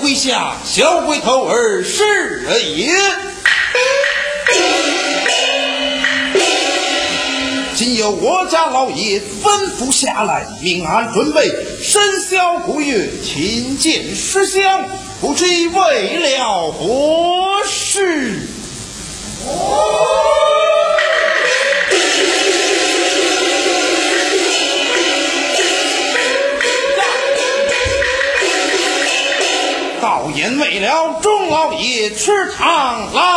麾下小鬼头儿是也。今有我家老爷吩咐下来，命俺准备生肖古月，亲见石像，不知为了何事。道言为了，钟老爷吃汤来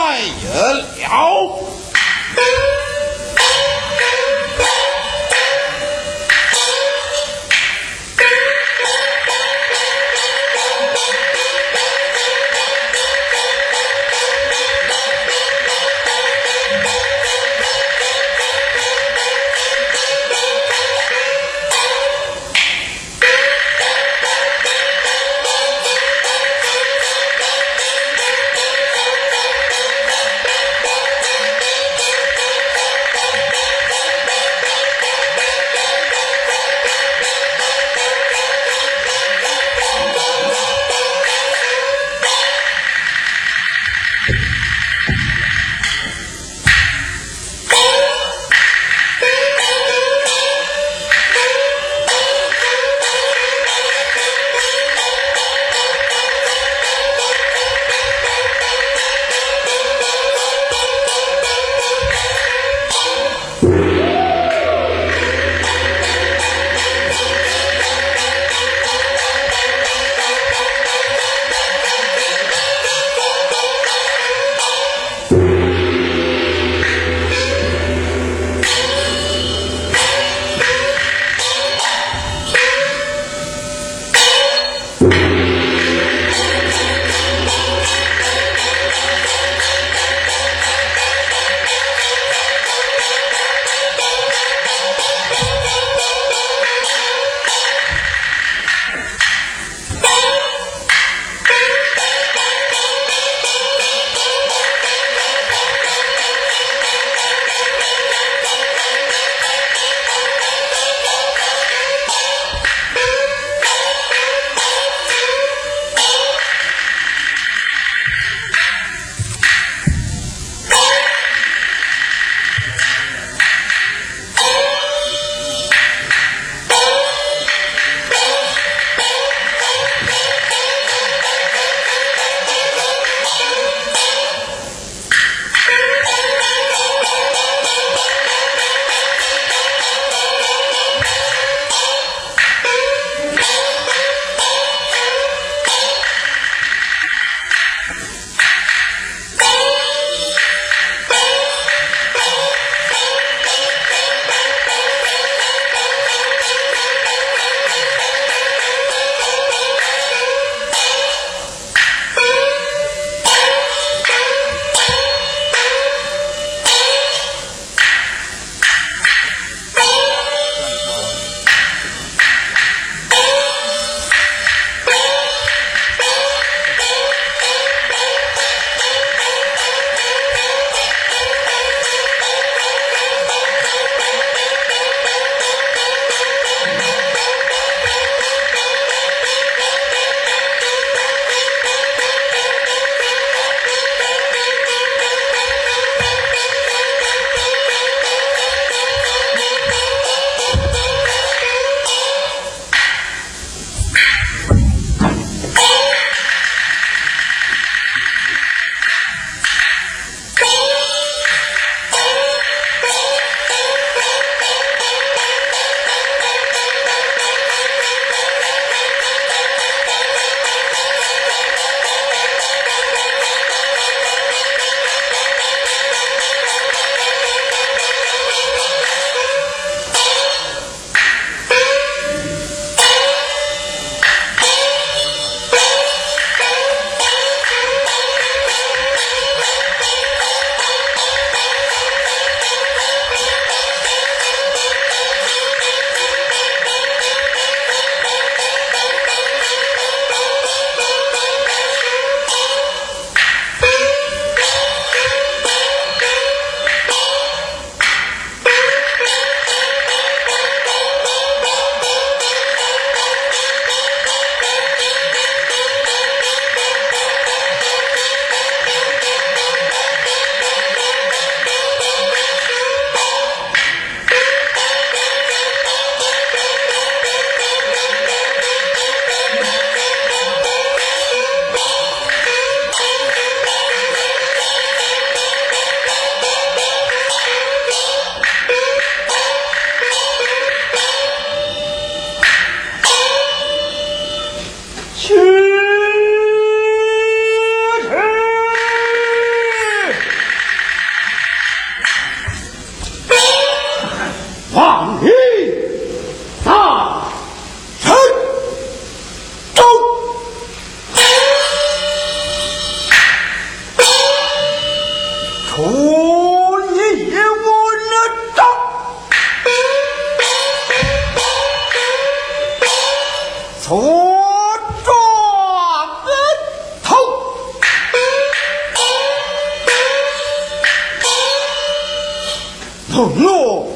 懦弱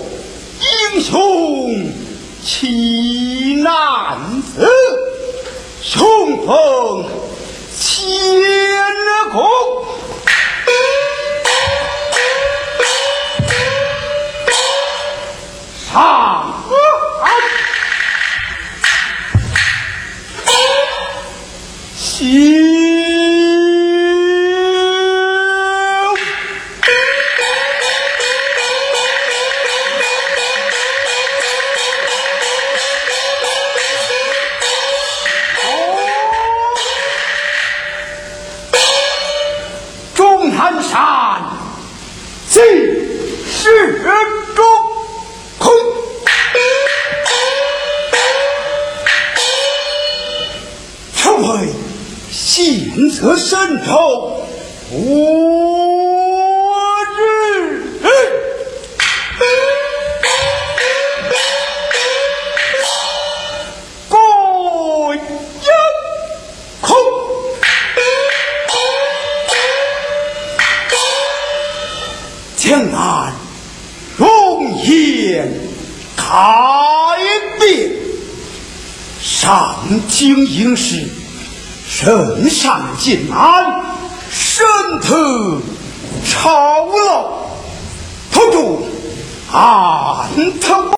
英雄气男子，雄风千古。信则深仇，我日。过阴空。江南容颜改变，上京应试，身上金安，身特朝楼，头中安特。